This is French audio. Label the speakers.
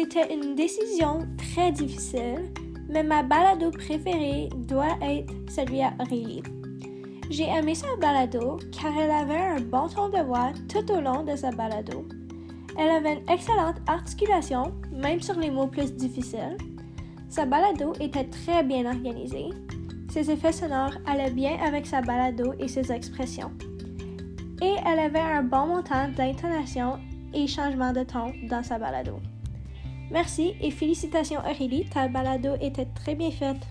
Speaker 1: C'était une décision très difficile, mais ma balado préférée doit être celui à Aurélie. J'ai aimé sa balado car elle avait un bon ton de voix tout au long de sa balado. Elle avait une excellente articulation, même sur les mots plus difficiles. Sa balado était très bien organisée. Ses effets sonores allaient bien avec sa balado et ses expressions. Et elle avait un bon montant d'intonation et changement de ton dans sa balado. Merci et félicitations Aurélie, ta balado était très bien faite.